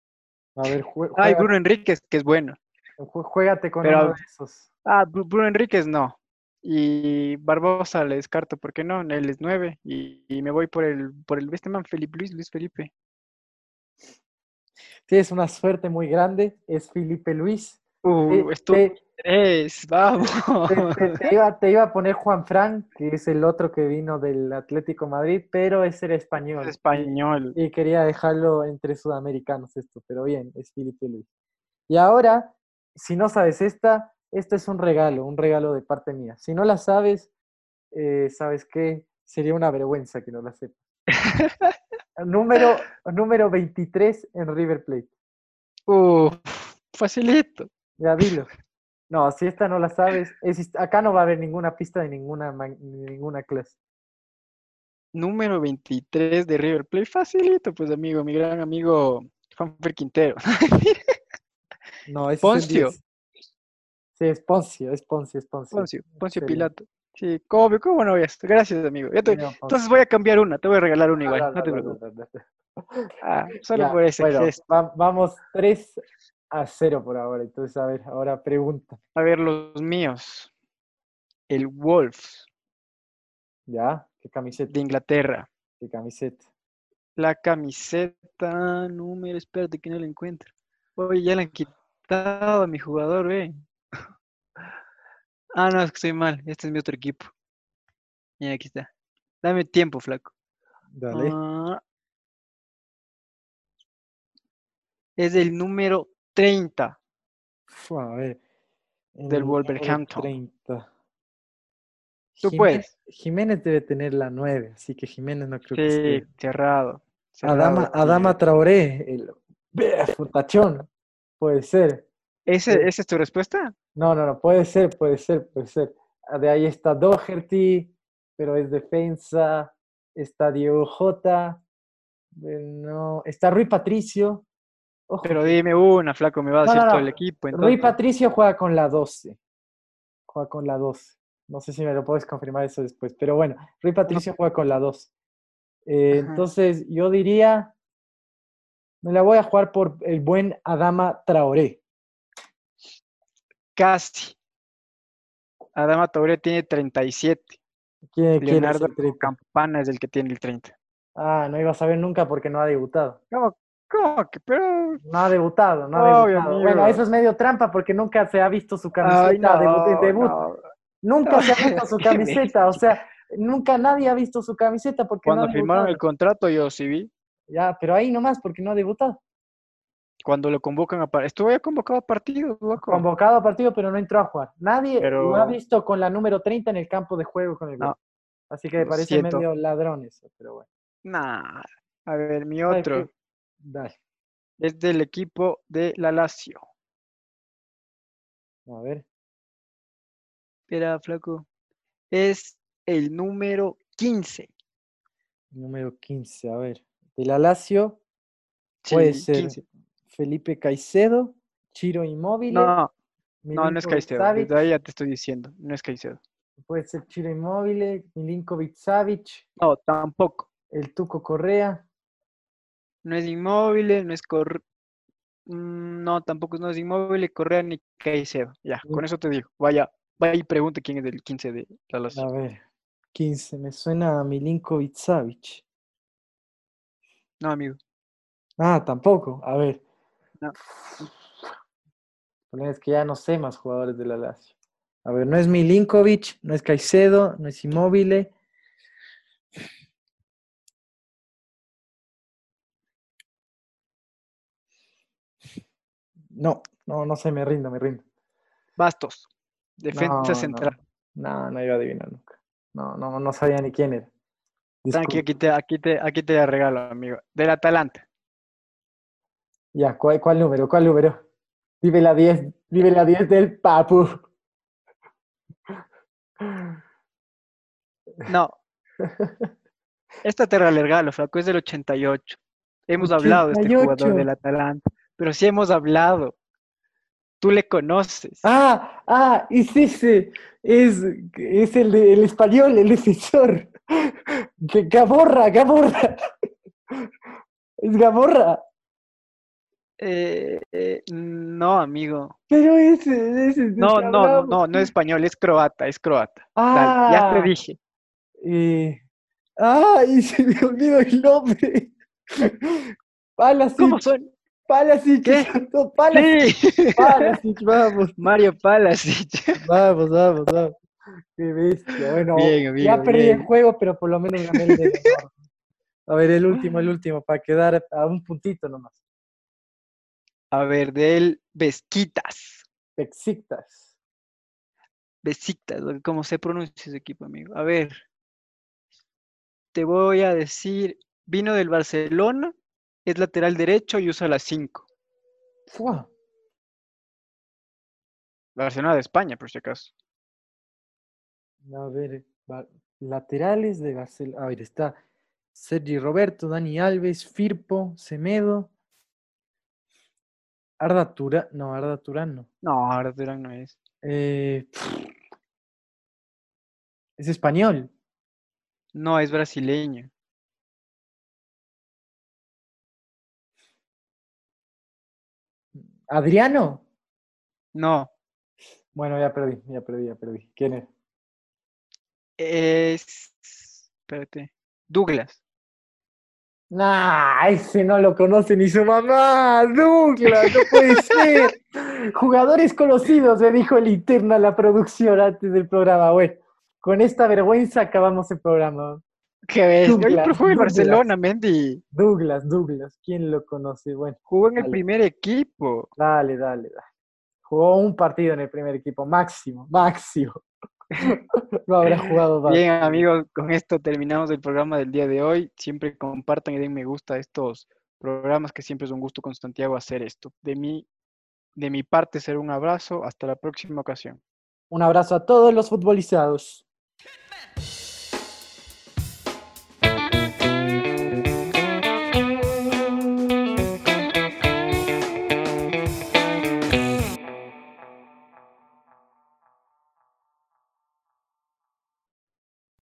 A ver, jue- Ah, Bruno Enríquez, que es bueno. ju- juégate con Pero- uno de esos. Ah, Bru- Bruno Enríquez no. Y Barbosa le descarto, ¿por qué no? Él es nueve. Y, y me voy por el, por el este man, Felipe Luis, Luis Felipe. Tienes una suerte muy grande, es Felipe Luis. Uh, Te- te- tres, vamos. te- iba, te iba a poner Juan Fran, que es el otro que vino del Atlético Madrid, pero ese era español. Es español. Y quería dejarlo entre sudamericanos esto, pero bien, es Felipe Luis. Y ahora, si no sabes esta, esto es un regalo, un regalo de parte mía. Si no la sabes, eh, ¿sabes qué? Sería una vergüenza que no la sepas. [LAUGHS] número, [LAUGHS] número 23 en River Plate. Uh, facilito. Ya dilo. No, si esta no la sabes, es acá no va a haber ninguna pista de ninguna, ninguna clase. Número 23 de River Plate. Facilito, pues, amigo. Mi gran amigo Juanfer Quintero. [LAUGHS] No, es Poncio. 10. Sí, es Poncio, es Poncio, es Poncio. Poncio. Pilato. Sí, ¿cómo, cómo no voy Gracias, amigo. Te-. Entonces voy a cambiar una. Te voy a regalar una igual. No, No te preocupes. Ah, [LAUGHS] solo Ya, por ese bueno, va- vamos 3 a cero por ahora. Entonces, a ver, ahora pregunta. A ver, los míos. El Wolves ¿Ya? ¿Qué camiseta? de Inglaterra. ¿Qué camiseta? La camiseta número, espérate que no la encuentro. Oye, ya la han quitado a mi jugador, ve. Ah, no, es que estoy mal. Este es mi otro equipo. Y aquí está. Dame tiempo, flaco. Dale. Ah, es el número 30 Fu, a ver. del Wolverhampton. 30. Tú Jiménez- puedes. Jiménez debe tener la 9, así que Jiménez no creo que Sí, esté. cerrado. Adama, cerrado, Adama tío. Traoré, el ¡Beh! Fortachón. Puede ser. ¿Ese, Sí. ¿Esa es tu respuesta? No, no, no, puede ser, puede ser, puede ser. De ahí está Doherty, pero es defensa. Está Diego Jota. No, está Rui Patricio. Ojo, Pero dime una, flaco, me va a decir no, todo el equipo. Rui Entonces. Patricio juega con la 12. Juega con la 12. No sé si me lo puedes confirmar eso después, pero bueno, Rui Patricio juega con la 2. Eh, entonces, yo diría, me la voy a jugar por el buen Adama Traoré. Casi. Adama Touré tiene 37. ¿Quién, quién es Leonardo el treinta? Campana es el que tiene el 30. Ah, no iba a saber nunca porque no ha debutado. ¿Cómo, cómo que? Pero. No ha debutado, no ha Obvio, debutado. Bueno, eso es medio trampa porque nunca se ha visto su camiseta Ay, no, debut. no. Nunca se ha [LAUGHS] visto su camiseta, o sea, nunca nadie ha visto su camiseta porque no Cuando ha firmaron el contrato, yo sí vi. Ya, pero ahí nomás porque no ha debutado. Cuando lo convocan a par- Estuvo convocado a partidos, loco. Convocado a partido, pero no entró a jugar. Nadie lo ha visto con la número 30 en el campo de juego con el No. Así que me lo parece siento. medio ladrón eso, pero bueno. Nah. A ver, mi ¿Sabe otro? Dale, es del equipo de la Lazio. a ver. Espera, flaco. Es el número 15. Número 15, a ver. De la Lazio puede ser 15. Felipe Caicedo, Chiro Inmóvil, No, no, no es Caicedo. Savic, ahí ya te estoy diciendo. No es Caicedo. puede ser Chiro Inmóvil, Milinkovic Savic, No, tampoco. el Tuco Correa, No es inmóvil, no es Cor... Mm, No, tampoco no es inmóvil, Correa ni Caicedo. Ya, con eso te digo. Vaya, vaya y pregunte quién es el 15 de la Lazio. a ver, 15, me suena a Milinkovic Savic. No, amigo. Ah, tampoco, a ver. No. Es que ya no sé más jugadores de la Lazio. A ver, no es Milinkovic, no es Caicedo, no es Immobile. No, no, no sé, me rindo, me rindo. Bastos. Defensa No, central. No, no, no iba a adivinar nunca. No, no, no sabía ni quién era. Tranqui, aquí te, aquí te, aquí te regalo, amigo. Del Atalanta. Ya, ¿cuál, cuál número? ¿Cuál número? Dime la 10, dime la 10 del Papu. No. Esta te la regalo, flaco, es del 88. Hemos hablado de este jugador 88. del Atalanta. Pero sí hemos hablado. Tú le conoces. Ah, ah, es ese. Es, es el, de- el español, el defensor. De Gaborra, Gaborra. Es Gaborra. Eh, eh, no, amigo. Pero ese, ese No, no, no, no, no es español, es croata, es croata. Dale, ya te Ah, dije. eh, ay, [LAUGHS] se me olvidó el nombre. Palasic, ¿Cómo son? Palasic, ¿Qué? exacto, Palasic, Sí. Palasic, vamos. [LAUGHS] Mario Palasic. Vamos, vamos, vamos. Qué bestia. Bueno, Bien, ya amigo, perdí el juego, pero por lo menos gané el de. [LAUGHS] A ver, el último, el último, para quedar a un puntito nomás. A ver, del Vesquitas. Besiktas. Besiktas, como se pronuncia ese equipo, amigo. A ver. Te voy a decir, vino del Barcelona, es lateral derecho y usa la 5. Fua. Barcelona de España, por si acaso. A ver, laterales de Barcelona. A ver, está Sergi Roberto, Dani Alves, Firpo, Semedo. Arda Turán, no, Arda Turán no. No, ahora Durán no es. Eh, es español. No, es brasileño. ¿Adriano? No. Bueno, ya perdí, ya perdí, ya perdí. ¿Quién es? Es. Espérate. Douglas. Nah, ese no lo conoce ni su mamá. Douglas, no puede ser. Jugadores conocidos, me dijo el interno a la producción antes del programa. Bueno, con esta vergüenza acabamos el programa. ¿Qué ves? Douglas, fue en Douglas. Barcelona, Mendy. Douglas, Douglas, ¿quién lo conoce? Bueno, Jugó en el primer equipo. dale, dale, dale. Jugó un partido en el primer equipo, máximo, máximo. [LAUGHS] No habrá jugado. Bien, amigos, con esto terminamos el programa del día de hoy. Siempre compartan y den me gusta a estos programas, que siempre es un gusto con Santiago hacer esto. De mí, de mi parte, será un abrazo. Hasta la próxima ocasión. Un abrazo a todos los futbolizados.